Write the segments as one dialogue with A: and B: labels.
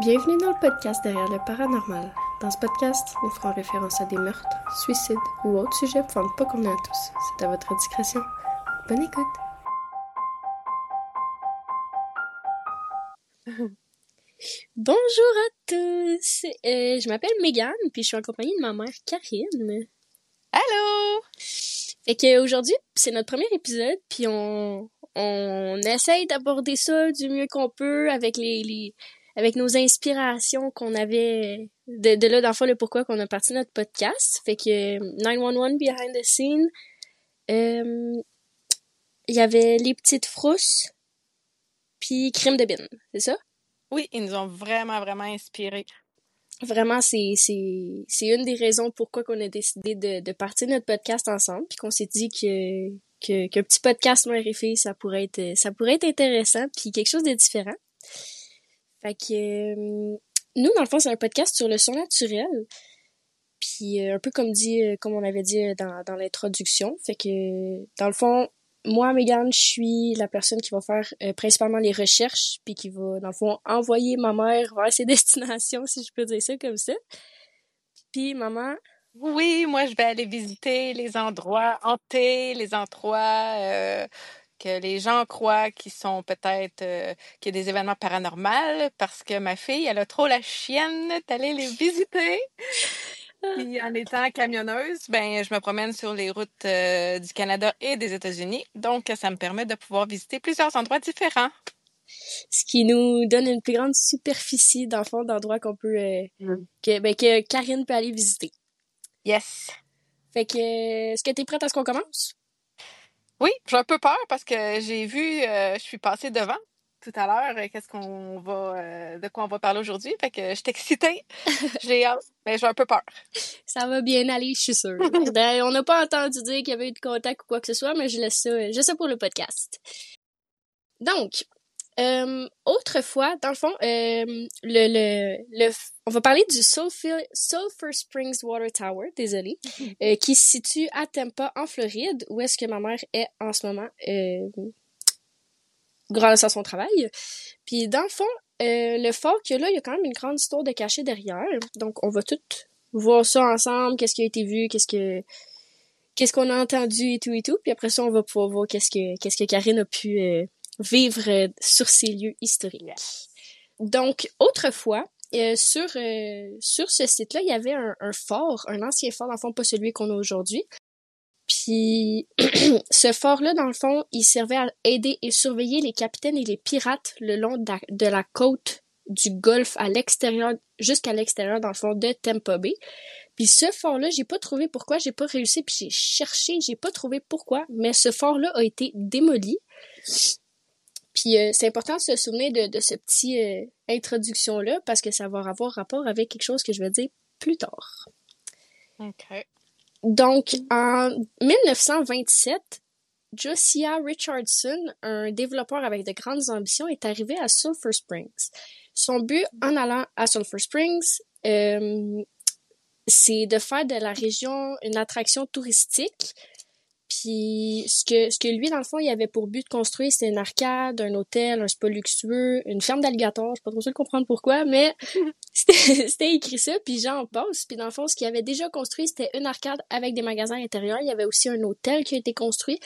A: Bienvenue dans le podcast Derrière le paranormal. Dans ce podcast, nous ferons référence à des meurtres, suicides ou autres sujets pour ne pas convenir à tous. C'est à votre discrétion. Bonne écoute. Bonjour à tous! Euh, je m'appelle Megan, puis je suis en compagnie de ma mère Karine.
B: Allô!
A: Fait qu'aujourd'hui, c'est notre premier épisode, puis on, on essaye d'aborder ça du mieux qu'on peut avec les, les avec nos inspirations qu'on avait de, de là dans le le pourquoi qu'on a parti notre podcast. Fait que 911 Behind the Scene, euh, il y avait Les Petites Frousses, puis Crime de Bin, c'est ça?
B: Oui, ils nous ont vraiment, vraiment inspirés.
A: Vraiment, c'est, c'est, c'est une des raisons pourquoi qu'on a décidé de, de partir notre podcast ensemble, puis qu'on s'est dit que, que, qu'un petit podcast noir et fille, ça pourrait être, ça pourrait être intéressant, puis quelque chose de différent. Fait que euh, nous, dans le fond, c'est un podcast sur le son naturel. Puis euh, un peu comme dit, euh, comme on avait dit dans, dans l'introduction. Fait que dans le fond, moi, Megan, je suis la personne qui va faire principalement les recherches, puis qui va, dans le fond, envoyer ma mère vers ses destinations, si je peux dire ça comme ça. Puis maman.
B: Oui, moi, je vais aller visiter les endroits hantés, les endroits que les gens croient qu'ils sont peut-être euh, qu'il y a des événements paranormaux parce que ma fille, elle a trop la chienne d'aller les visiter. Puis en étant camionneuse, ben je me promène sur les routes euh, du Canada et des États-Unis, donc ça me permet de pouvoir visiter plusieurs endroits différents.
A: Ce qui nous donne une plus grande superficie d'enfants d'endroits qu'on peut euh, mm. que ben que Karine peut aller visiter.
B: Yes.
A: Fait que est-ce que tu es prête à ce qu'on commence?
B: Oui, j'ai un peu peur parce que j'ai vu, euh, je suis passée devant tout à l'heure, euh, qu'est-ce qu'on va, euh, de quoi on va parler aujourd'hui. Fait que je suis excitée. j'ai hâte, mais j'ai un peu peur.
A: Ça va bien aller, je suis sûre. Ben, on n'a pas entendu dire qu'il y avait eu de contact ou quoi que ce soit, mais je laisse ça, je sais pour le podcast. Donc, euh, autrefois, dans le fond, euh, le, le, le, on va parler du Sulphur, Sulphur Springs Water Tower, désolé, euh, qui se situe à Tampa, en Floride, où est-ce que ma mère est en ce moment, euh, grâce à son travail. Puis dans le fond, euh, le fort a là, il y a quand même une grande histoire de cachet derrière. Donc on va tout voir ça ensemble, qu'est-ce qui a été vu, qu'est-ce que qu'est-ce qu'on a entendu et tout et tout. Puis après ça, on va pouvoir voir qu'est-ce que qu'est-ce que Karine a pu euh, vivre euh, sur ces lieux historiques. Donc, autrefois, euh, sur, euh, sur ce site-là, il y avait un, fort, un ancien fort, dans le fond, pas celui qu'on a aujourd'hui. Puis, ce fort-là, dans le fond, il servait à aider et surveiller les capitaines et les pirates le long de la, côte du golfe à l'extérieur, jusqu'à l'extérieur, dans le fond, de Tampa Bay. Puis ce fort-là, j'ai pas trouvé pourquoi, j'ai pas réussi, puis j'ai cherché, j'ai pas trouvé pourquoi, mais ce fort-là a été démoli. Puis euh, c'est important de se souvenir de, de ce petit euh, introduction-là parce que ça va avoir rapport avec quelque chose que je vais dire plus tard.
B: OK.
A: Donc, en 1927, Josiah Richardson, un développeur avec de grandes ambitions, est arrivé à Sulphur Springs. Son but en allant à Sulphur Springs, euh, c'est de faire de la région une attraction touristique puis ce que ce que lui dans le fond il avait pour but de construire c'était une arcade, un hôtel, un spa luxueux, une ferme d'alligators, je suis pas trop sûre de comprendre pourquoi, mais c'était écrit ça puis j'en passe. Puis dans le fond ce qu'il avait déjà construit c'était une arcade avec des magasins intérieurs, il y avait aussi un hôtel qui a été construit.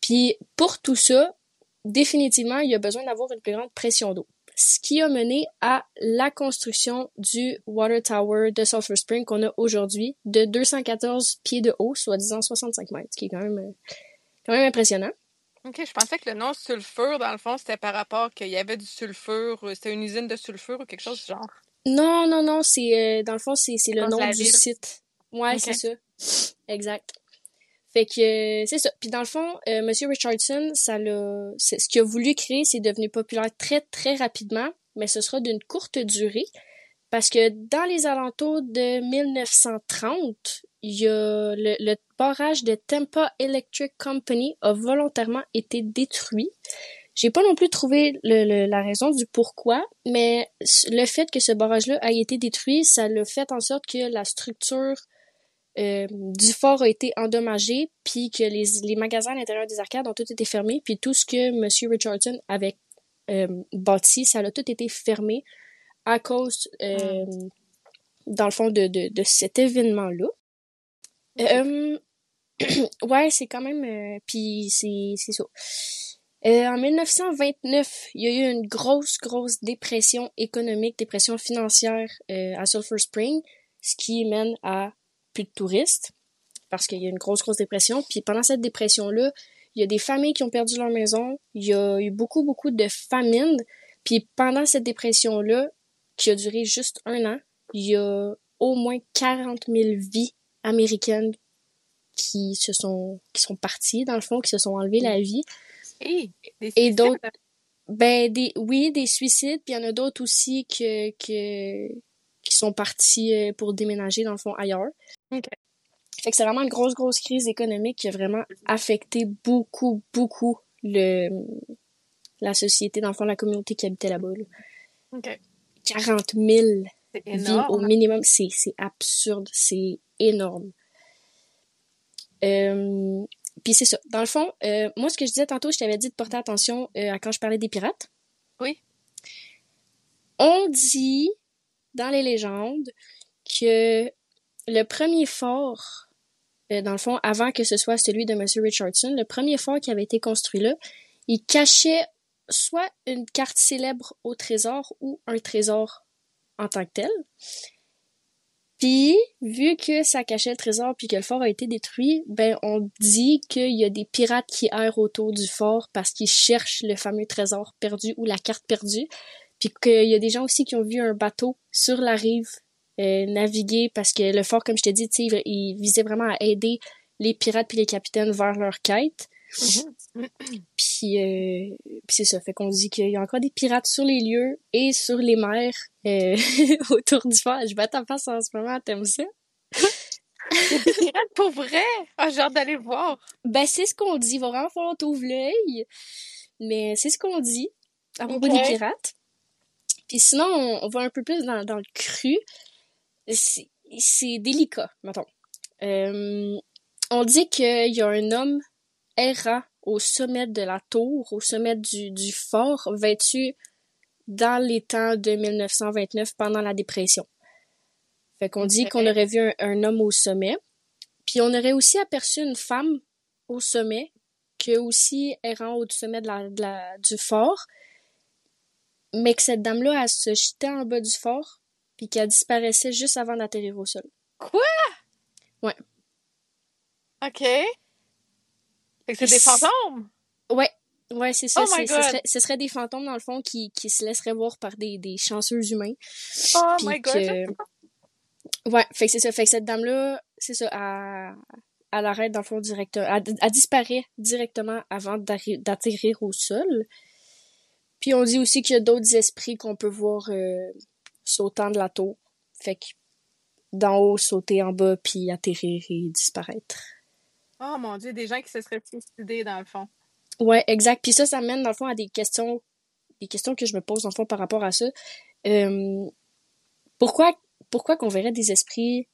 A: Puis pour tout ça, définitivement, il y a besoin d'avoir une plus grande pression d'eau ce qui a mené à la construction du Water Tower de Sulphur Spring qu'on a aujourd'hui de 214 pieds de haut, soit disant 65 mètres, ce qui est quand même, quand même impressionnant.
B: OK, je pensais que le nom sulfure, dans le fond, c'était par rapport qu'il y avait du sulfure, c'était une usine de sulfure ou quelque chose du genre.
A: Non, non, non, c'est, euh, dans le fond, c'est, le nom du site. Ouais, c'est ça. Exact. Fait que c'est ça. Puis dans le fond, euh, Monsieur Richardson, ça l'a, ce qu'il a voulu créer, c'est devenu populaire très très rapidement, mais ce sera d'une courte durée parce que dans les alentours de 1930, il y a le, barrage de Tampa Electric Company a volontairement été détruit. J'ai pas non plus trouvé la raison du pourquoi, mais le fait que ce barrage-là ait été détruit, ça l'a fait en sorte que la structure euh, du fort a été endommagé, puis que les, les magasins à l'intérieur des arcades ont tous été fermés, puis tout ce que M. Richardson avait euh, bâti, ça a tout été fermé à cause, euh, dans le fond, de, de, de cet événement-là. Euh, ouais, c'est quand même... Puis c'est c'est ça. Euh, en 1929, il y a eu une grosse, grosse dépression économique, dépression financière euh, à Sulphur Spring, ce qui mène à plus de touristes parce qu'il y a une grosse, grosse dépression. Puis pendant cette dépression-là, il y a des familles qui ont perdu leur maison, il y a eu beaucoup, beaucoup de famines. Puis pendant cette dépression-là, qui a duré juste un an, il y a au moins 40 000 vies américaines qui se sont qui sont parties dans le fond, qui se sont enlevées la vie.
B: Et,
A: Et d'autres ben des oui, des suicides, puis il y en a d'autres aussi que, que qui sont partis euh, pour déménager dans le fond ailleurs.
B: Ok.
A: Fait que c'est vraiment une grosse grosse crise économique qui a vraiment affecté beaucoup beaucoup le la société dans le fond la communauté qui habitait là-bas. là.
B: Ok.
A: 40 000
B: C'est
A: vies au
B: énorme.
A: minimum, c'est c'est absurde, c'est énorme. Euh, puis c'est ça. Dans le fond, euh, moi ce que je disais tantôt, je t'avais dit de porter attention euh, à quand je parlais des pirates.
B: Oui.
A: On dit dans les légendes que le premier fort, euh, dans le fond, avant que ce soit celui de M. Richardson, le premier fort qui avait été construit là, il cachait soit une carte célèbre au trésor ou un trésor en tant que tel. Puis, vu que ça cachait le trésor puis que le fort a été détruit, ben on dit qu'il y a des pirates qui errent autour du fort parce qu'ils cherchent le fameux trésor perdu ou la carte perdue. Puis qu'il y a des gens aussi qui ont vu un bateau sur la rive euh, naviguer parce que le fort, comme je t'ai dit, il, il visait vraiment à aider les pirates puis les capitaines vers leur quête.
B: Mhm.
A: Puis, euh, puis c'est ça, fait qu'on dit qu'il y a encore des pirates sur les lieux et sur les mers euh, autour du fort. Je bats ta face en ce moment, t'aimes ça?
B: Des pirates pour vrai? Ah, j'ai hâte d'aller voir.
A: Ben, c'est ce qu'on dit. Il va vraiment falloir t'ouvrir l'œil. Mais c'est ce qu'on dit à propos des pirates. Puis sinon, on, on va un peu plus dans, dans le cru. C'est délicat, mettons. Euh, on dit qu'il y a un homme errant au sommet de la tour, au sommet du, du fort, vêtu dans les temps de 1929 pendant la dépression. Fait qu'on dit qu'on aurait vu un, un homme au sommet. Puis on aurait aussi aperçu une femme au sommet, qui est aussi errant au sommet de la, de la- du fort, mais que cette dame-là, elle se jetait en bas du fort, puis qu'elle disparaissait juste avant d'atterrir au sol.
B: OK. Fait que c'est des fantômes?
A: Ouais, ouais, c'est ça.
B: Oh my
A: ce, serait, ce serait des fantômes, dans le fond, qui, qui se laisseraient voir par des, des chanceux humains.
B: Oh
A: Puis
B: my god.
A: que- Ouais, fait que c'est ça. Fait que cette dame-là, c'est ça, elle, elle arrête dans le fond directement. Elle, elle disparaît directement avant d'atterrir au sol. Puis on dit aussi qu'il y a d'autres esprits qu'on peut voir euh, sautant de la tour. Fait que d'en haut, sauter en bas, puis atterrir et disparaître.
B: Oh mon dieu, des gens qui se seraient suicidés dans le fond.
A: Ouais, exact. Puis ça, ça mène dans le fond à des questions, des questions que je me pose dans le fond par rapport à ça. Euh, pourquoi, pourquoi qu'on verrait des esprits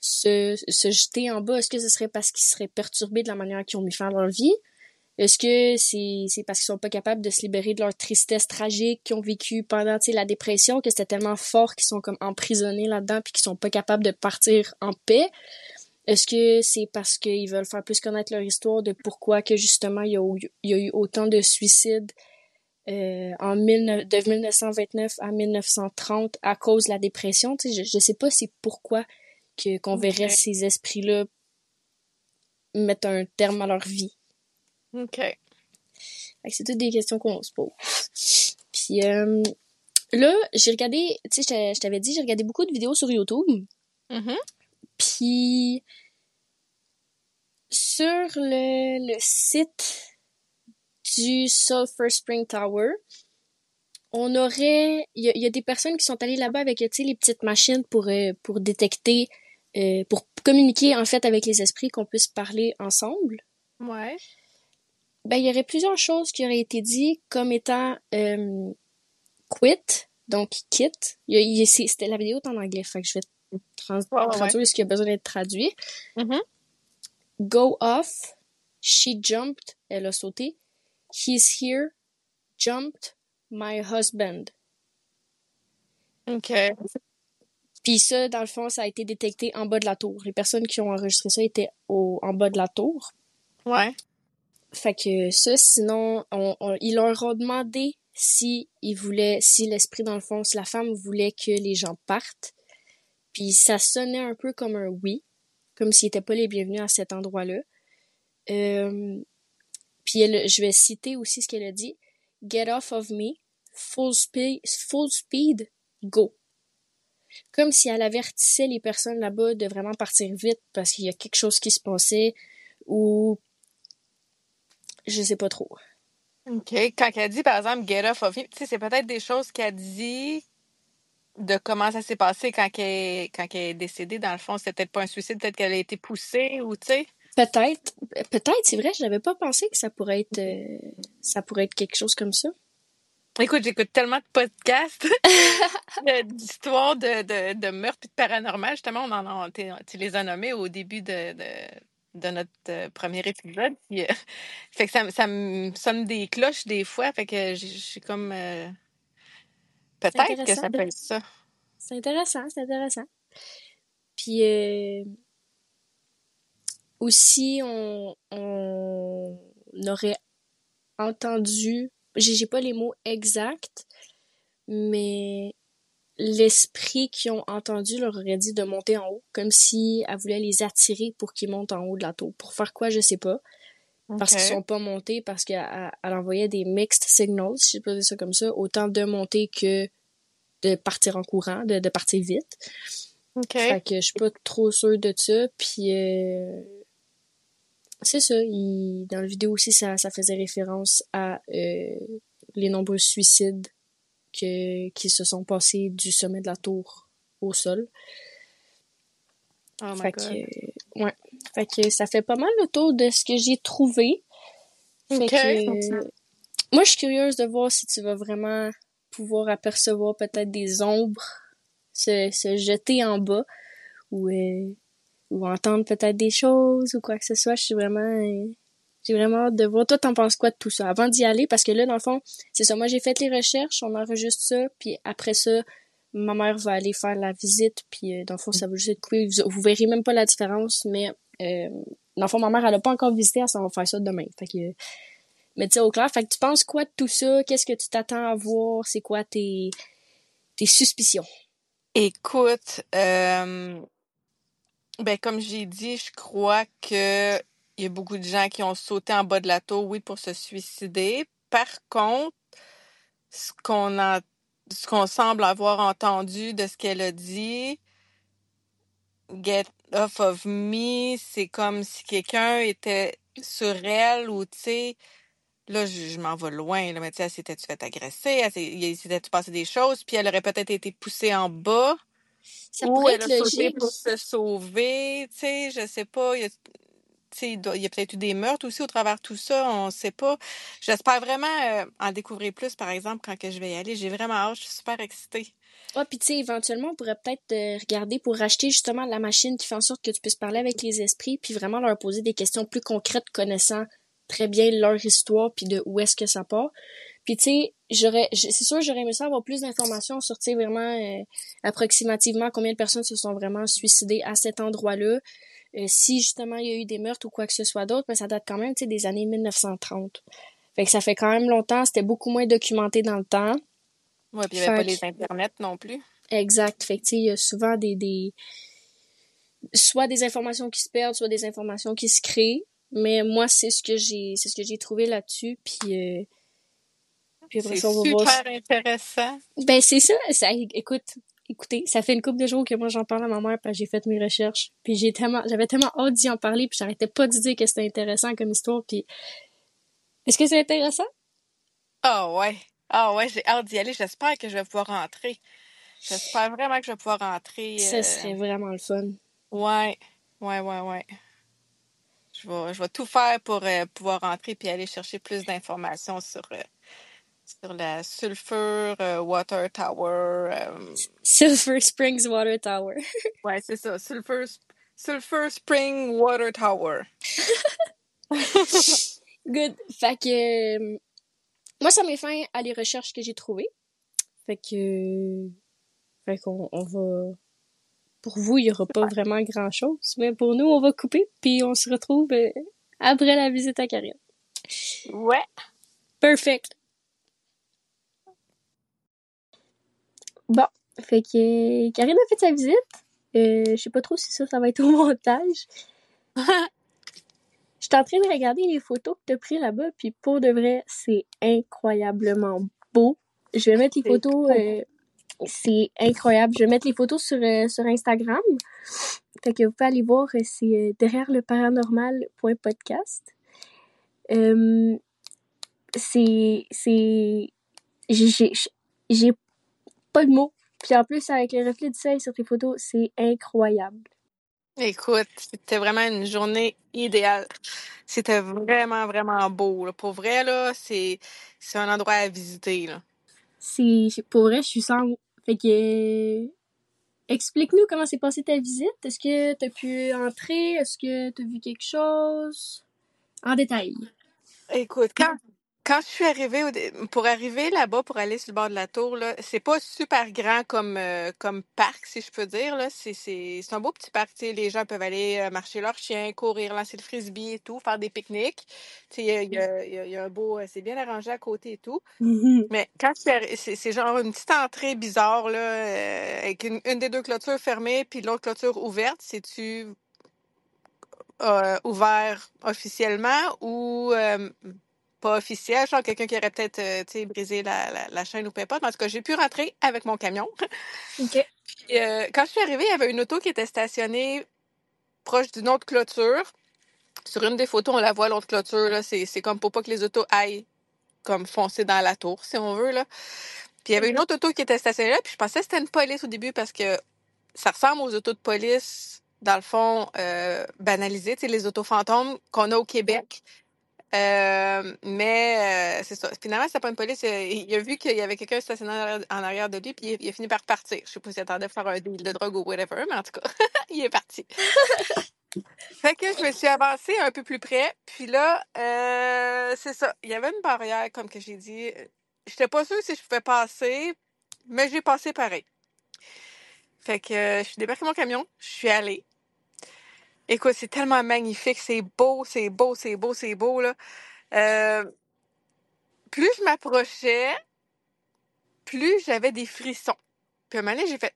A: se, se jeter en bas? Est-ce que ce serait parce qu'ils seraient perturbés de la manière qu'ils ont mis fin à leur vie? Est-ce que c'est, c'est parce qu'ils sont pas capables de se libérer de leur tristesse tragique qu'ils ont vécu pendant, tu sais, la dépression, que c'était tellement fort qu'ils sont comme emprisonnés là-dedans puis qu'ils sont pas capables de partir en paix? Est-ce que c'est parce qu'ils veulent faire plus connaître leur histoire de pourquoi que justement il y a eu, il y a eu autant de suicides euh, en 19 de 1929 à 1930 à cause de la dépression? Tu sais, je, je sais pas c'est pourquoi que qu'on verrait ces esprits-là mettre un terme à leur vie.
B: OK.
A: C'est toutes des questions qu'on se pose. Puis euh, là, j'ai regardé, tu sais, je t'a- je t'avais dit, j'ai regardé beaucoup de vidéos sur YouTube.
B: Mhm.
A: Puis sur le, le site du Sulphur Spring Tower, on aurait, il y a, il y a des personnes qui sont allées là-bas avec, tu sais, les petites machines pour euh, pour détecter, euh, pour communiquer en fait avec les esprits, qu'on puisse parler ensemble.
B: Ouais.
A: Ben, il y aurait plusieurs choses qui auraient été dites comme étant euh, quit, donc quitte. C'était la vidéo est en anglais, fait que je vais trans-
B: Ouais,
A: traduire ce qui a besoin d'être traduit.
B: Mhm.
A: Go off, she jumped, elle a sauté. He's here, jumped, my husband.
B: OK.
A: Puis ça, dans le fond, ça a été détecté en bas de la tour. Les personnes qui ont enregistré ça étaient au, en bas de la tour.
B: Ouais.
A: Fait que ça, sinon, on, on- ils leur ont demandé si ils voulaient, si l'esprit, dans le fond, si la femme voulait que les gens partent. Puis ça sonnait un peu comme un oui, comme s'ils n'étaient pas les bienvenus à cet endroit-là. Euh, puis elle, je vais citer aussi ce qu'elle a dit. Get off of me, full speed, full speed, go. Comme si elle avertissait les personnes là-bas de vraiment partir vite parce qu'il y a quelque chose qui se passait ou je sais pas trop.
B: OK. Quand elle dit, par exemple, get off of me, tu sais, c'est peut-être des choses qu'elle dit de comment ça s'est passé quand elle, quand elle est décédée. Dans le fond, c'était peut-être pas un suicide, peut-être qu'elle a été poussée ou, tu sais.
A: Peut-être, peut-être, c'est vrai, je n'avais pas pensé que ça pourrait être, euh, ça pourrait être quelque chose comme ça.
B: Écoute, j'écoute tellement de podcasts d'histoires de, de, de meurtres et de paranormal. Justement, on en a, t'es- tu les as nommés au début de, de, de notre euh, premier épisode. Puis, euh, fait que ça, me- ça me sonne des cloches des fois. Fait que j'ai j'ai comme... euh, peut-être que ça peut être ça.
A: C'est intéressant, c'est intéressant. Puis aussi, on, on aurait entendu, j'ai pas les mots exacts, mais l'esprit qu'ils ont entendu leur aurait dit de monter en haut, comme si elle voulait les attirer pour qu'ils montent en haut de la tour. Pour faire quoi, je sais pas. Parce qu'ils sont pas montés, parce qu'elle elle envoyait des mixed signals, si je peux dire ça comme ça, autant de monter que de partir en courant, de, de partir vite.
B: OK.
A: Fait que je suis pas trop sûre de ça. Puis euh, c'est ça. Il, dans la vidéo aussi, ça, ça faisait référence à euh, les nombreux suicides que, qui se sont passés du sommet de la tour au sol.
B: Oh my
A: Fait
B: God.
A: que, ouais. Fait que ça fait pas mal le tour de ce que j'ai trouvé. Fait
B: OK.
A: que, moi, je suis curieuse de voir si tu vas vraiment pouvoir apercevoir peut-être des ombres se, se jeter en bas ou, euh, ou entendre peut-être des choses ou quoi que ce soit. Je suis vraiment, euh, j'ai vraiment hâte de voir. Toi, t'en penses quoi de tout ça? Avant d'y aller, parce que là, dans le fond, c'est ça. Moi, j'ai fait les recherches, on enregistre ça, puis après ça, ma mère va aller faire la visite, puis euh, dans le fond, ça va juste être coupé. Vous, verrez même pas la différence, mais euh, dans le fond, ma mère, elle a pas encore visité, elle s'en va faire ça demain. Fait que, mais tu au clair, fait que tu penses quoi de tout ça? Qu'est-ce que tu t'attends à voir? C'est quoi tes, tes suspicions?
B: Écoute, euh, ben comme j'ai dit, je crois que il y a beaucoup de gens qui ont sauté en bas de la tour, oui, pour se suicider. Par contre, ce qu'on a, ce qu'on semble avoir entendu de ce qu'elle a dit, get off of me, c'est comme si quelqu'un était sur elle ou tu sais, là je, je m'en vais loin, là, mais tu sais, elle s'était fait agresser, elle s'est- il s'était passé des choses, puis elle aurait peut-être été poussée en bas.
A: Ça
B: Ou elle a sauté pour se sauver, tu sais, je sais pas. Il y a, tu sais, il y a peut-être eu des meurtres aussi au travers de tout ça, on sait pas. J'espère vraiment euh, en découvrir plus, par exemple, quand je vais y aller. J'ai vraiment hâte, je suis super excitée.
A: Ah, puis tu sais, éventuellement, on pourrait peut-être euh, regarder pour acheter justement la machine qui fait en sorte que tu puisses parler avec les esprits, puis vraiment leur poser des questions plus concrètes, connaissant très bien leur histoire, puis de où est-ce que ça part. Puis tu sais, j'aurais, c'est sûr, j'aurais aimé ça avoir plus d'informations sur, tu sais, vraiment euh, approximativement combien de personnes se sont vraiment suicidées à cet endroit-là. Euh, si justement il y a eu des meurtres ou quoi que ce soit d'autre, mais ça date quand même, des années 1930. Fait que ça fait quand même longtemps, c'était beaucoup moins documenté dans le temps.
B: Ouais, puis il y avait pas les internets non plus.
A: Exact. Fait que, tu sais, il y a souvent des, des, soit des informations qui se perdent, soit des informations qui se créent. Mais moi, c'est ce que j'ai, c'est ce que j'ai trouvé là-dessus. Puis, euh, puis après
B: C'est
A: ça, on va voir.
B: super intéressant.
A: Ben, c'est ça, ça, écoute, écoutez, ça fait une couple de jours que moi j'en parle à ma mère parce que j'ai fait mes recherches. Puis j'ai tellement, j'avais tellement hâte d'y en parler puis j'arrêtais pas de dire que c'était intéressant comme histoire puis est-ce que c'est intéressant?
B: Ah ouais. Ah ouais, j'ai hâte d'y aller. J'espère que je vais pouvoir rentrer. J'espère vraiment que je vais pouvoir rentrer.
A: Ça
B: euh,
A: serait vraiment le fun.
B: Ouais, ouais, ouais, ouais. Je vais, je vais tout faire pour euh, pouvoir rentrer puis aller chercher plus d'informations sur, euh, sur la Sulphur euh, Water Tower. euh,
A: Silver Springs Water Tower.
B: ouais, c'est ça. Sulphur, Sulphur Spring Water Tower.
A: Good. Fait que euh, moi ça met fin à les recherches que j'ai trouvées. Fait que Fait qu'on on va... Pour vous, il y aura pas vraiment grand-chose, mais pour nous, on va couper, puis on se retrouve euh, après la visite à Karine.
B: Ouais.
A: Perfect. Bon, fait que Karine a fait sa visite. Euh, je sais pas trop si ça, ça va être au montage. Je suis en train de regarder les photos que tu as prises là-bas, puis pour de vrai, c'est incroyablement beau. Je vais mettre les photos, euh, c'est incroyable. Je vais mettre les photos sur, euh, sur Instagram. Fait que vous pouvez aller voir, euh, c'est derrière le paranormal.podcast. C'est, c'est, j'ai, j'ai, j'ai pas de mots. Puis en plus, avec les reflets du soleil sur tes photos, c'est incroyable.
B: Écoute, c'était vraiment une journée idéale. C'était vraiment, vraiment beau. là. Pour vrai, là, c'est c'est un endroit à visiter. Là.
A: C'est, pour vrai, je suis sans mots. Fait que, explique-nous comment s'est passée ta visite. Est-ce que t'as pu entrer? Est-ce que t'as vu quelque chose? En détail.
B: Écoute, quand, quand je suis arrivée, au dé- pour arriver là-bas, pour aller sur le bord de la tour, là, c'est pas super grand comme, euh, comme parc, si je peux dire. Là. C'est, c'est, c'est un beau petit parc. tu sais, Les gens peuvent aller euh, marcher leurs chiens, courir, lancer le frisbee et tout, faire des pique-niques. Tu sais, Il y a, il y a- il y a- il y a un beau... euh, C'est bien arrangé à côté et tout. Mais quand je suis arri- c'est c'est genre une petite entrée bizarre, là, euh, avec une, une des deux clôtures fermées puis l'autre clôture ouverte. C'est-tu euh, ouvert officiellement ou euh, pas officiel? Genre quelqu'un qui aurait peut-être euh, tu sais, brisé la, la, la chaîne ou peu importe. Mais en tout cas, j'ai pu rentrer avec mon camion.
A: OK.
B: Puis, euh, quand je suis arrivée, il y avait une auto qui était stationnée proche d'une autre clôture. Sur une des photos, on la voit, l'autre clôture. là, C'est c'est comme pour pas que les autos aillent comme foncer dans la tour, si on veut. Là. Puis il y avait une autre auto qui était stationnée là, puis je pensais que c'était une police au début parce que ça ressemble aux autos de police, dans le fond, euh, banalisées, tu sais, les autos fantômes qu'on a au Québec. Euh, mais euh, c'est ça. Finalement, c'était pas une police. euh, Il a vu qu'il y avait quelqu'un stationné en arrière, en arrière de lui, puis il, il a fini par partir. Je sais pas s'il attendait à faire un deal de drogue ou whatever, mais en tout cas, il est parti. Fait que je me suis avancée un peu plus près, puis là, c'est ça. Il y avait une barrière, comme que j'ai dit. J'étais pas sûre si je pouvais passer, mais j'ai passé pareil. Fait que je suis débarquée mon camion, je suis allée. Écoute, c'est tellement magnifique, c'est beau, c'est beau, c'est beau, c'est beau, là. Euh, plus je m'approchais, plus j'avais des frissons. Puis à un moment donné, j'ai fait,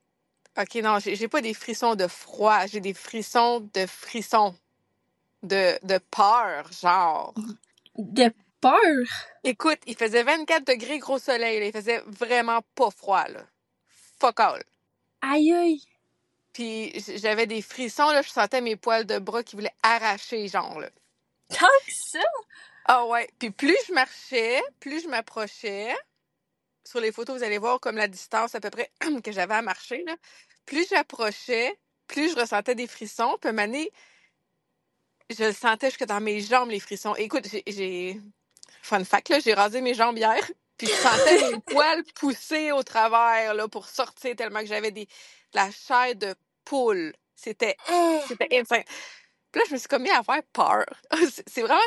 B: OK, non, j'ai j'ai pas des frissons de froid, j'ai des frissons de frissons, de, de peur, genre.
A: De peur?
B: Écoute, il faisait 24 degrés gros soleil, là. il faisait vraiment pas froid, là. Fuck all.
A: Aïe aïe.
B: Puis j'avais des frissons, là, je sentais mes poils de bras qui voulaient arracher, genre, là.
A: Tant que ça?
B: Ah ouais. Puis plus je marchais, plus je m'approchais. Sur les photos, vous allez voir comme la distance à peu près que j'avais à marcher, là. Plus j'approchais, plus je ressentais des frissons. Puis donné, je le sentais jusque dans mes jambes, les frissons. Écoute, j'ai-. Fun fact, là, j'ai rasé mes jambes hier. Puis je sentais mes poils pousser au travers, là, pour sortir tellement que j'avais des... de la chair de poule. C'était... C'était insane. Puis là, je me suis comme mis à avoir peur. C'est vraiment...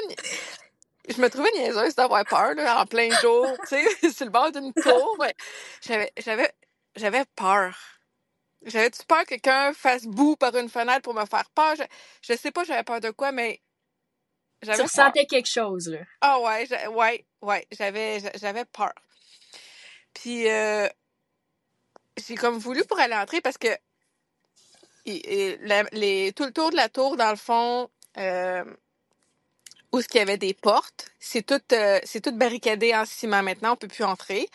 B: Je me trouvais niaiseuse d'avoir peur, là, en plein jour, tu sais, sur le bord d'une tour. mais J'avais... J'avais... J'avais peur. J'avais-tu peur que quelqu'un fasse boue par une fenêtre pour me faire peur? Je, je sais pas j'avais peur de quoi, mais
A: Tu
B: j'avais peur.
A: ressentais quelque chose, là.
B: Ah ouais, ouais, ouais, j'avais j'a- j'avais peur. Puis euh, j'ai comme voulu pour aller entrer parce que la- les, tout le tour de la tour, dans le fond, euh, où ce qu'il y avait des portes, c'est tout, euh, c'est tout barricadé en ciment maintenant, on peut plus entrer.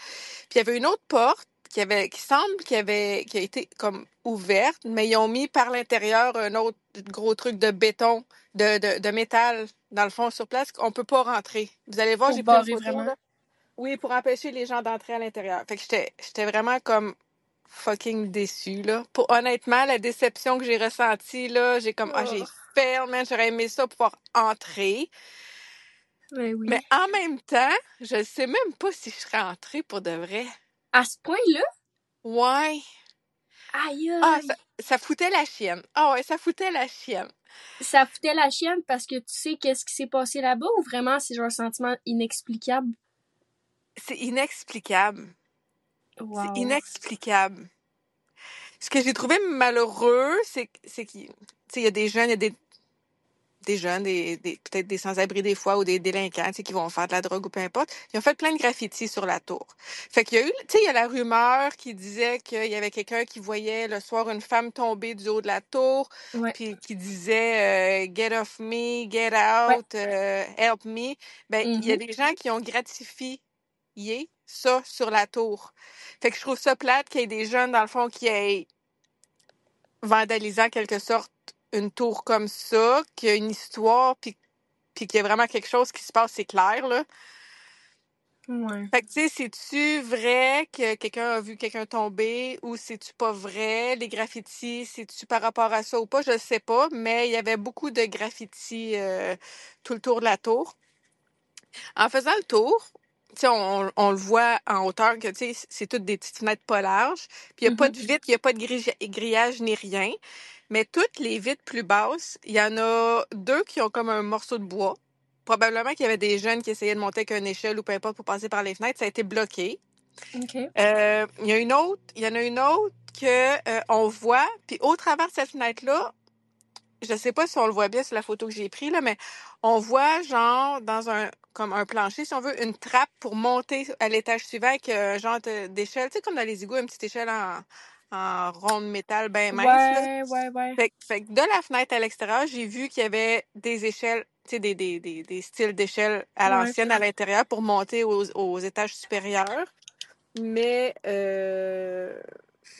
B: Puis il y avait une autre porte qui avait, qui semble qui avait, qui a été comme ouverte, mais ils ont mis par l'intérieur un autre gros truc de béton, de, de, de métal, dans le fond, sur place, qu'on peut pas rentrer. Vous allez voir, j'ai pris une photo, là. Oui, pour empêcher les gens d'entrer à l'intérieur. Fait que j'étais, j'étais vraiment comme fucking déçue, là. Pour, honnêtement, la déception que j'ai ressentie, là, j'ai comme, ah, j'ai
A: Oh.
B: fail, man, j'aurais aimé ça pouvoir entrer.
A: Ben oui.
B: Mais en même temps, je sais même pas si je serais entrée pour de vrai.
A: À ce point-là?
B: Ouais.
A: Aïe
B: Ah, ça, ça foutait la chienne. Ah ouais, ça foutait la chienne.
A: Ça foutait la chienne parce que tu sais qu'est-ce qui s'est passé là-bas ou vraiment c'est genre un sentiment inexplicable?
B: C'est inexplicable.
A: Wow.
B: C'est inexplicable. ce que j'ai trouvé malheureux, c'est qu'il y a des jeunes, il y a des, des jeunes, des, des- peut-être des sans-abri des fois ou des délinquants, qui vont faire de la drogue ou peu importe. Ils ont fait plein de graffitis sur la tour. Fait qu'il y a eu, tu sais, il y a la rumeur qui disait qu'il y avait quelqu'un qui voyait le soir une femme tomber du haut de la tour,
A: Ouais.
B: puis qui disait euh, Get off me, get
A: Ouais.
B: out, euh, help me. Ben, il y a
A: Mhm.
B: des gens qui ont gratifié ça sur la tour. Fait que je trouve ça plate qu'il y ait des jeunes, dans le fond, qui aient vandalisé en quelque sorte une tour comme ça, qu'il y a une histoire, puis, puis qu'il y a vraiment quelque chose qui se passe, c'est clair, là.
A: Ouais.
B: Fait que, tu sais, c'est-tu vrai que quelqu'un a vu quelqu'un tomber ou c'est-tu pas vrai? Les graffitis, c'est-tu par rapport à ça ou pas? Je sais pas, mais il y avait beaucoup de graffitis euh, tout le tour de la tour. En faisant le tour, sais, on, on le voit en hauteur que, tu sais, c'est toutes des petites fenêtres pas larges. Puis il n'y a pas de vitre, il n'y a pas de grille- grillage ni rien. Mais toutes les vitres plus basses, il y en a deux qui ont comme un morceau de bois. Probablement qu'il y avait des jeunes qui essayaient de monter avec une échelle ou peu importe pour passer par les fenêtres. Ça a été bloqué.
A: OK.
B: Euh, il y a une autre, il y en a une autre que euh, on voit, puis au travers de cette fenêtre-là, je sais pas si on le voit bien sur la photo que j'ai prise, là, mais on voit genre dans un comme un plancher, si on veut, une trappe pour monter à l'étage suivant avec un genre de- d'échelle, tu sais, comme dans les égouts, une petite échelle en, en rond de métal bien mince. Là.
A: Ouais, ouais, ouais.
B: Fait, que- fait que de la fenêtre à l'extérieur, j'ai vu qu'il y avait des échelles, tu sais, des, des, des, des styles d'échelles à
A: Ouais.
B: l'ancienne à l'intérieur pour monter aux, aux étages supérieurs. Mais, euh,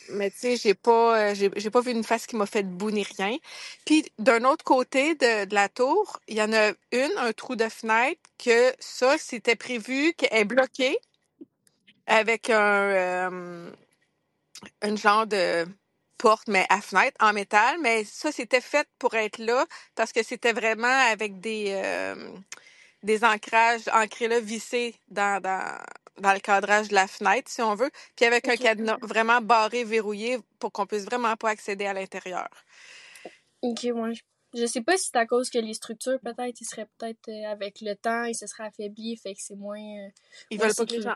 B: mais tu sais, j'ai pas, euh, j'ai, pas vu une face qui m'a fait de bout ni rien. Puis d'un autre côté de, la tour, il y en a une, un trou de fenêtre, que ça, c'était prévu qu'elle est bloquée avec un, euh, un genre de porte, mais à fenêtre, en métal. Mais ça, c'était fait pour être là parce que c'était vraiment avec des, euh, des ancrages ancrés là, vissés dans, dans, dans le cadrage de la fenêtre, si on veut. Puis avec un cadenas vraiment barré, verrouillé pour qu'on puisse vraiment pas accéder à l'intérieur.
A: OK, ouais. Je sais pas si c'est à cause que les structures, peut-être, ils seraient peut-être euh, avec le temps, ils se seraient affaiblis, fait que c'est moins, euh,
B: Ils
A: moins
B: veulent pas que les gens.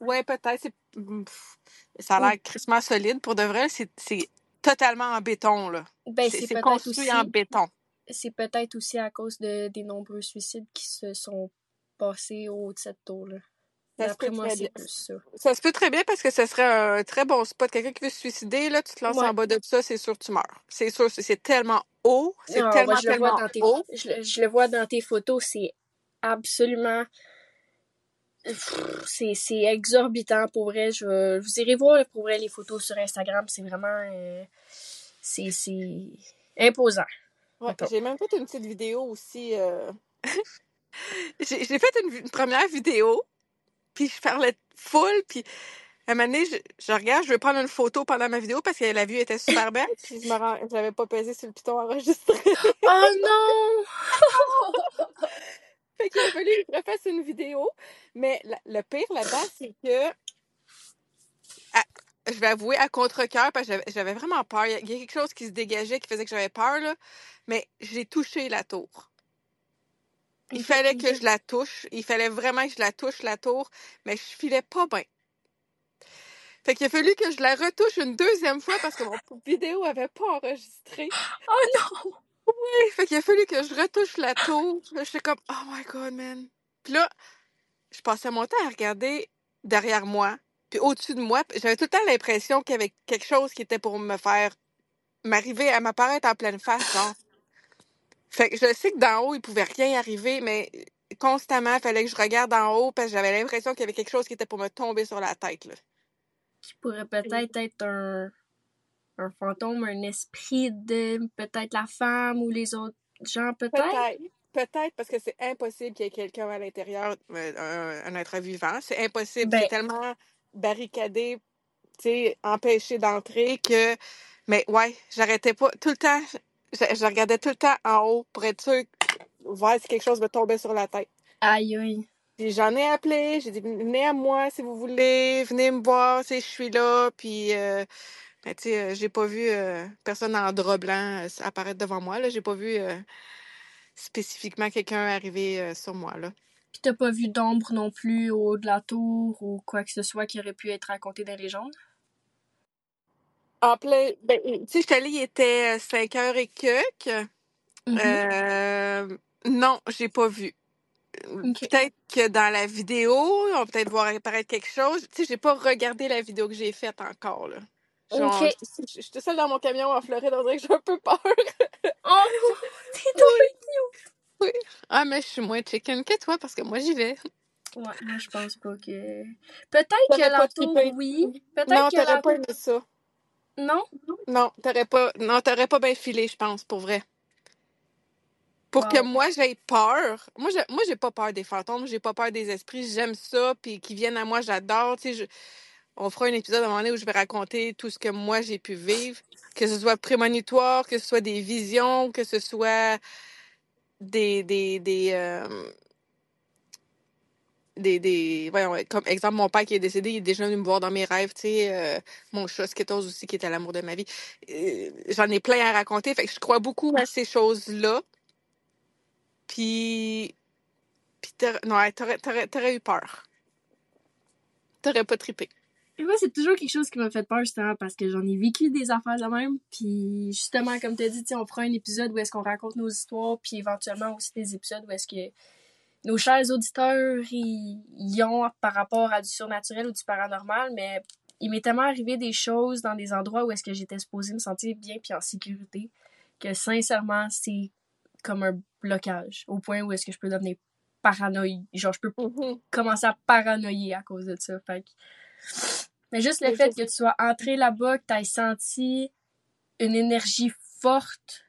B: Ouais, peut-être. c'est- pff, Ça a l'air crissement solide. Pour de vrai, c'est c'est totalement en béton, là.
A: ben,
B: C'est construit en
A: aussi,
B: béton.
A: c'est peut-être aussi à cause de, des nombreux suicides qui se sont passés au haut de cette tour-là.
B: Ça se peut
A: moi,
B: très bien.
A: ça.
B: Ça se peut très bien parce que ce serait un très bon spot. Quelqu'un qui veut se suicider, là, tu te lances
A: Ouais.
B: en bas de ça, c'est sûr que tu meurs. C'est sûr, c'est tellement haut. C'est
A: Ah, ouais,
B: tellement,
A: je le vois dans tes,
B: haut.
A: je, le- je le vois dans tes photos, c'est absolument, c'est, exorbitant pour vrai. Je, vous irez voir pour vrai les photos sur Instagram, c'est vraiment, euh, c'est, imposant.
B: Ouais, j'ai même fait une petite vidéo aussi. euh, J'ai fait une première vidéo, puis je parlais full, puis à un moment donné, je, je regarde, je veux prendre une photo pendant ma vidéo parce que la vue était super belle, puis je me rends, j'avais pas pesé sur le piton enregistré.
A: Oh non!
B: Fait qu'il a fallu que je refasse une vidéo. Mais la- le pire là-dedans, c'est que, à- je vais avouer, à contre-cœur, parce que j'avais vraiment peur. Il y a quelque chose qui se dégageait qui faisait que j'avais peur, là. Mais j'ai touché la tour. Il fallait que je la touche. Il fallait vraiment que je la touche, la tour. Mais je filais pas bien. Fait qu'il a fallu que je la retouche une deuxième fois parce que mon vidéo avait pas enregistré.
A: Oh non!
B: Oui, fait qu'il a fallu que je retouche la tour. J'étais comme, oh my god, man. Puis là, je passais mon temps à regarder derrière moi, puis au-dessus de moi. J'avais tout le temps l'impression qu'il y avait quelque chose qui était pour me faire m'arriver à m'apparaître en pleine face, genre. Fait que je sais que d'en haut, il pouvait rien arriver, mais constamment, il fallait que je regarde en haut parce que j'avais l'impression qu'il y avait quelque chose qui était pour me tomber sur la tête, là.
A: Qui pourrait peut-être être un, un fantôme, un esprit de peut-être la femme ou les autres gens, peut-être?
B: Peut-être. Peut-être parce que c'est impossible qu'il y ait quelqu'un à l'intérieur, euh, un, un être vivant. C'est impossible.
A: Ben,
B: C'est tellement barricadé, empêché d'entrer que. Mais ouais, j'arrêtais pas. Tout le temps, je, je regardais tout le temps en haut pour être sûr, voir si quelque chose me tombait sur la tête.
A: aïe, aïe.
B: Puis j'en ai appelé, j'ai dit venez à moi si vous voulez, venez me voir, sais, je suis là. Puis, euh, ben, tu sais, euh, j'ai pas vu euh, personne en drap blanc apparaître devant moi. Là, j'ai pas vu euh, spécifiquement quelqu'un arriver sur moi là.
A: Puis t'as pas vu d'ombre non plus au haut de la tour ou quoi que ce soit qui aurait pu être raconté dans les légendes?
B: En plein. Ben, tu sais, je suis allée, il était 5 heures et quelques.
A: Mhm.
B: Euh, non, j'ai pas vu.
A: Ok.
B: Peut-être que dans la vidéo, on va peut-être voir apparaître quelque chose. Tu sais, j'ai pas regardé la vidéo que j'ai faite encore, là. Genre,
A: Ok.
B: j'étais- j'étais seule dans mon camion en Floride, on dirait que j'ai un peu peur.
A: Oh, t'es trop
B: Ah, mais je suis moins chicken que toi parce que moi, j'y vais.
A: Ouais, moi je pense pas que. Peut-être
B: T'aurais
A: que
B: pas
A: la tour,
B: trippé.
A: oui. Peut-être
B: Non,
A: que
B: t'aurais pas aimé ça.
A: Non?
B: Non, t'aurais pas, non, t'aurais pas bien filé, je pense, pour vrai. Pour que moi, j'aie peur. Moi, j'ai, moi, j'ai pas peur des fantômes, j'ai pas peur des esprits, j'aime ça, puis qu'ils viennent à moi, j'adore. Tu sais, je- on fera un épisode à un moment donné où je vais raconter tout ce que moi, j'ai pu vivre. Que ce soit prémonitoire, que ce soit des visions, que ce soit des, des, des, euh, des, des, voyons, comme exemple, mon père qui est décédé, il est déjà venu me voir dans mes rêves, tu sais, euh, mon chat Skittles aussi qui était l'amour de ma vie. Euh, J'en ai plein à raconter, fait que je crois beaucoup à ces choses-là. Puis, puis t'aurais- non, t'aurais, t'aurais, t'aurais eu peur. T'aurais pas trippé.
A: Et moi, c'est toujours quelque chose qui m'a fait peur, justement, parce que j'en ai vécu des affaires de même. Puis, justement, comme tu as dit, on fera un épisode où est-ce qu'on raconte nos histoires, puis éventuellement aussi des épisodes où est-ce que nos chers auditeurs y, y ont par rapport à du surnaturel ou du paranormal, mais il m'est tellement arrivé des choses dans des endroits où est-ce que j'étais supposée me sentir bien puis en sécurité que sincèrement, c'est comme un blocage au point où est-ce que je peux devenir paranoïe. Genre, je peux
B: Mhm.
A: commencer à paranoïer à cause de ça. Fait que- Mais juste le fait que tu sois entré là-bas, que tu aies senti une énergie forte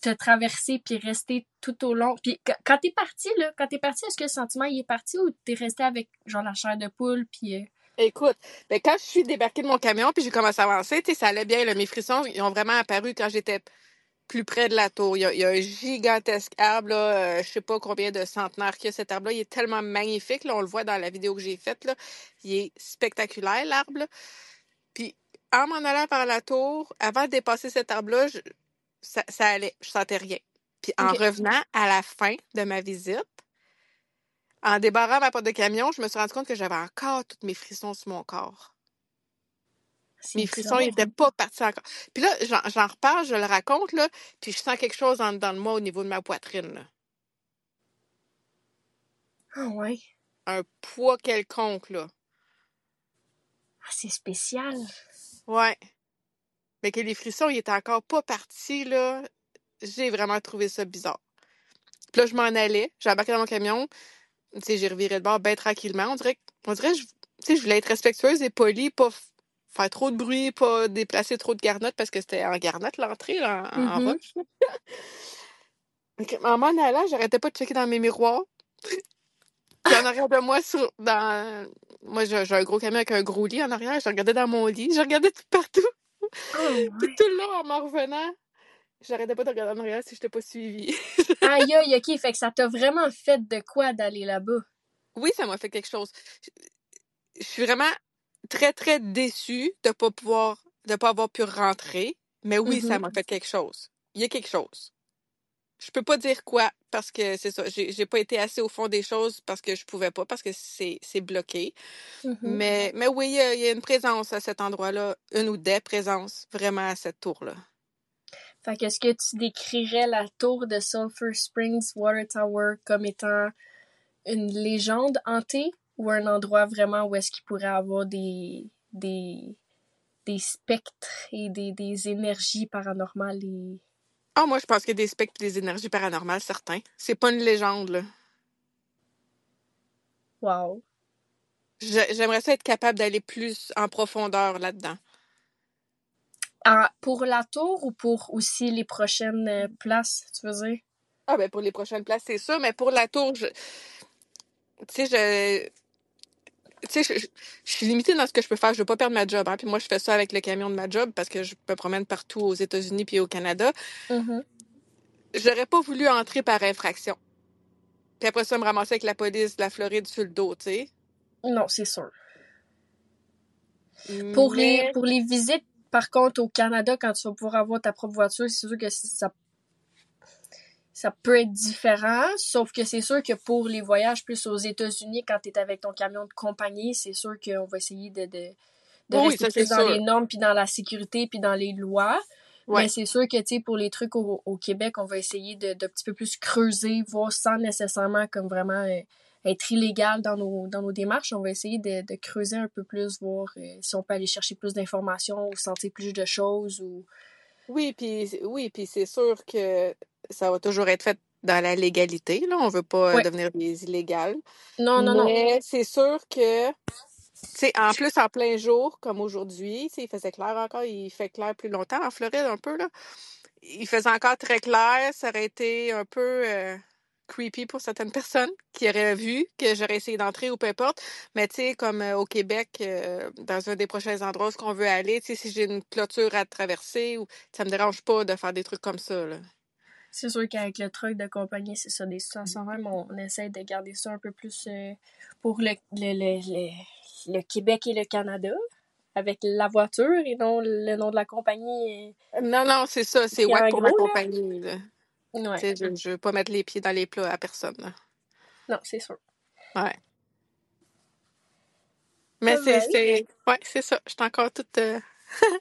A: te traverser puis rester tout au long. Puis qu- quand t'es parti, là, quand t'es parti, est-ce que le sentiment il est parti ou t'es resté avec genre la chair de poule puis euh,
B: Écoute, ben quand je suis débarquée de mon camion puis j'ai commencé à avancer, ça allait bien. Là, mes frissons, ils ont vraiment apparu quand j'étais plus près de la tour. Il y a, un gigantesque arbre, là, euh, je sais pas combien de centenaires qu'il y a cet arbre-là. Il est tellement magnifique, là, on le voit dans la vidéo que j'ai faite. Là. Il est spectaculaire, l'arbre. Puis en m'en allant par la tour, avant de dépasser cet arbre-là, ça, ça allait, je sentais rien. Puis en revenant à la fin de ma visite, en débarrant ma porte de camion, je me suis rendu compte que j'avais encore tous mes frissons sur mon corps. Mes frissons, ils
A: bizarre.
B: étaient pas partis encore. Puis là, j'en j'en reparle, je le raconte, là, puis je sens quelque chose en dedans de moi au niveau de ma poitrine. là.
A: Ah ouais.
B: Un poids quelconque, là.
A: Ah, c'est spécial.
B: Ouais. Mais que les frissons, ils étaient encore pas partis, là. J'ai vraiment trouvé ça bizarre. Puis là, je m'en allais, j'ai embarqué dans mon camion, tu sais, j'ai reviré de bord bien tranquillement. On dirait, que- on dirait, que je- tu sais, je voulais être respectueuse et polie, pas faire trop de bruit, pas déplacer trop de garnottes parce que c'était en garnotte l'entrée, là, en, en
A: Mhm.
B: roche. Ok, En m'en allant, j'arrêtais pas de checker dans mes miroirs. Puis en arrière de moi, sur, dans... moi j'ai j'ai un gros camion avec un gros lit en arrière, je regardais dans mon lit, je regardais tout partout.
A: Ah
B: Puis tout le long, en m'en revenant, j'arrêtais pas de regarder en arrière si je n'étais pas suivie.
A: Aïe aïe, ok, fait que ça t'a vraiment fait de quoi d'aller là-bas?
B: Oui, ça m'a fait quelque chose. Je, je suis vraiment très, très déçue de pas pouvoir, de pas avoir pu rentrer. Mais oui, ça
A: Mhm.
B: m'a fait quelque chose. Il y a quelque chose. Je peux pas dire quoi parce que c'est ça. J'ai pas été assez au fond des choses parce que je pouvais pas, parce que c'est c'est bloqué.
A: Mhm.
B: Mais, mais oui, il y, a, il y a une présence à cet endroit-là, une ou des présences vraiment à cette tour-là.
A: Fait que est-ce que tu décrirais la tour de Sulphur Springs Water Tower comme étant une légende hantée ou un endroit vraiment où est-ce qu'il pourrait avoir des, des, des spectres et des, des énergies paranormales et...
B: Ah, moi, je pense qu'il y a des spectres et des énergies paranormales, certains. C'est pas une légende, là.
A: Wow.
B: J'aimerais ça être capable d'aller plus en profondeur là-dedans.
A: Ah, pour la tour ou pour aussi les prochaines euh, places, tu veux dire?
B: Ah, ben pour les prochaines places, c'est sûr, mais pour la tour, je... Tu sais, je... Tu sais, je, suis limitée dans ce que je peux faire. Je veux pas perdre ma job, hein. Puis moi, je fais ça avec le camion de ma job parce que je me promène partout aux États-Unis puis au Canada.
A: Mhm.
B: J'aurais pas voulu entrer par infraction. Puis après ça, me ramasser avec la police de la Floride sur le dos, tu sais.
A: Non, c'est sûr. Pour les, pour les visites, par contre, au Canada, quand tu vas pouvoir avoir ta propre voiture, c'est sûr que ça, ça peut être différent. Sauf que c'est sûr que pour les voyages plus aux États-Unis, quand tu es avec ton camion de compagnie, c'est sûr qu'on va essayer de, de, de
B: Oui,
A: rester plus dans les normes, puis dans la sécurité, puis dans les lois.
B: Ouais.
A: Mais c'est sûr que, tu sais, pour les trucs au, au Québec, on va essayer de, de petit peu plus creuser, voir sans nécessairement comme vraiment euh, être illégal dans nos, dans nos démarches. On va essayer de, de creuser un peu plus, voir euh, si on peut aller chercher plus d'informations ou sentir plus de choses ou...
B: Oui, puis oui, puis c'est sûr que ça va toujours être fait dans la légalité. Là, on veut pas euh,
A: Ouais.
B: devenir des illégales.
A: Non, non, non.
B: Mais c'est sûr que, sais, en plus en plein jour, comme aujourd'hui, il faisait clair encore, il fait clair plus longtemps en Floride un peu là. Il faisait encore très clair, ça aurait été un peu euh, creepy pour certaines personnes qui auraient vu que j'aurais essayé d'entrer ou peu importe. Mais tu sais, comme euh, au Québec, euh, dans un des prochains endroits où on veut aller, tu sais, si j'ai une clôture à traverser, ou ça me dérange pas de faire des trucs comme ça là.
A: C'est sûr qu'avec le truc de compagnie, c'est ça, des situations même, on, on essaie de garder ça un peu plus euh, pour le, le, le, le, Québec et le Canada, avec la voiture et non le nom de la compagnie.
B: Non, non, c'est ça, c'est ouais pour la compagnie. Là.
A: Ouais.
B: Tu sais, Je, je veux pas mettre les pieds dans les plats à personne. là.
A: Non, c'est sûr.
B: Ouais. Mais c'est,
A: mal.
B: c'est, ouais, c'est ça. J'étais encore toute. euh,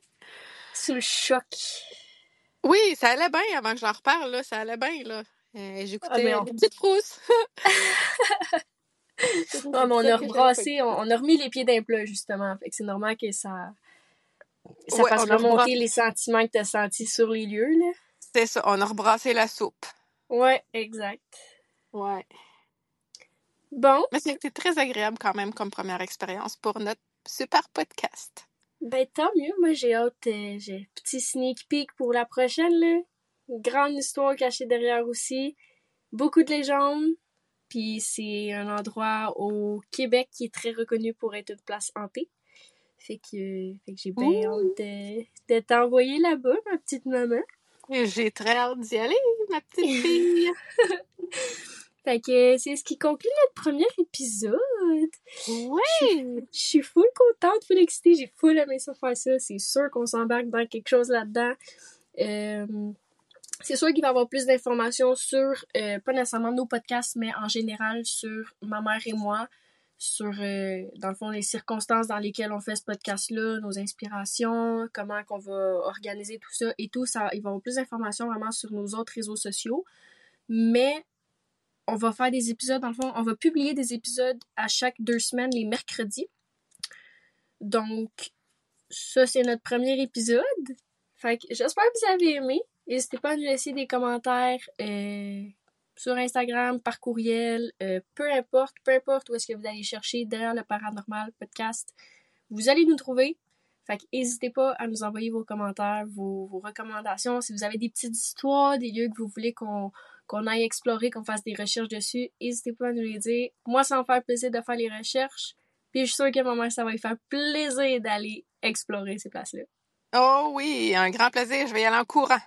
A: Sous le choc.
B: Oui, ça allait bien avant que j'en reparle, là. Ça allait bien, là. Euh, j'écoutais
A: Ah, mais on-
B: les petites frousses.
A: Ah, mais on a rebrassé, on, on a remis les pieds d'un plat, justement. Fait que c'est normal que ça, ça
B: Ouais,
A: fasse
B: on a
A: remonter les sentiments que t'as sentis sur les lieux, là.
B: C'est ça, on a rebrassé la soupe.
A: Ouais, exact.
B: Ouais.
A: Bon,
B: Mais c'était très agréable quand même comme première expérience pour notre super podcast.
A: ben tant mieux. Moi, j'ai hâte. euh, j'ai un petit sneak peek pour la prochaine, là. Une grande histoire cachée derrière aussi. Beaucoup de légendes. Puis c'est un endroit au Québec qui est très reconnu pour être une place hantée. Fait que, fait que j'ai bien hâte de, de t'envoyer là-bas, ma petite maman.
B: J'ai très hâte d'y aller, ma petite fille.
A: Fait que c'est ce qui conclut notre premier épisode.
B: Oui!
A: Je suis full contente, full excitée. J'ai full aimé ça faire ça. C'est sûr qu'on s'embarque dans quelque chose là-dedans. Euh, c'est sûr qu'il va y avoir plus d'informations sur, euh, pas nécessairement nos podcasts, mais en général sur ma mère et moi, sur, euh, dans le fond, les circonstances dans lesquelles on fait ce podcast-là, nos inspirations, comment qu'on va organiser tout ça et tout. Ça, il va y avoir plus d'informations vraiment sur nos autres réseaux sociaux. Mais on va faire des épisodes, dans le fond, on va publier des épisodes à chaque deux semaines, les mercredis. Donc, ça, c'est notre premier épisode. Fait que j'espère que vous avez aimé. N'hésitez pas à nous laisser des commentaires euh, sur Instagram, par courriel, euh, peu importe, peu importe où est-ce que vous allez chercher derrière le paranormal podcast. Vous allez nous trouver. Fait n'hésitez pas à nous envoyer vos commentaires, vos, recommandations. Si vous avez des petites histoires, des lieux que vous voulez qu'on qu'on aille explorer, qu'on fasse des recherches dessus, n'hésitez pas à nous les dire. Moi, ça va me faire plaisir de faire les recherches. Puis je suis sûre que ma mère, ça va lui faire plaisir d'aller explorer ces places-là.
B: Oh oui, un grand plaisir. Je vais y aller en courant.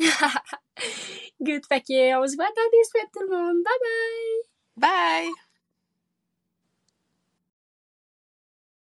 A: Good, fait que on se voit dans des semaines tout le monde. Bye bye!
B: Bye!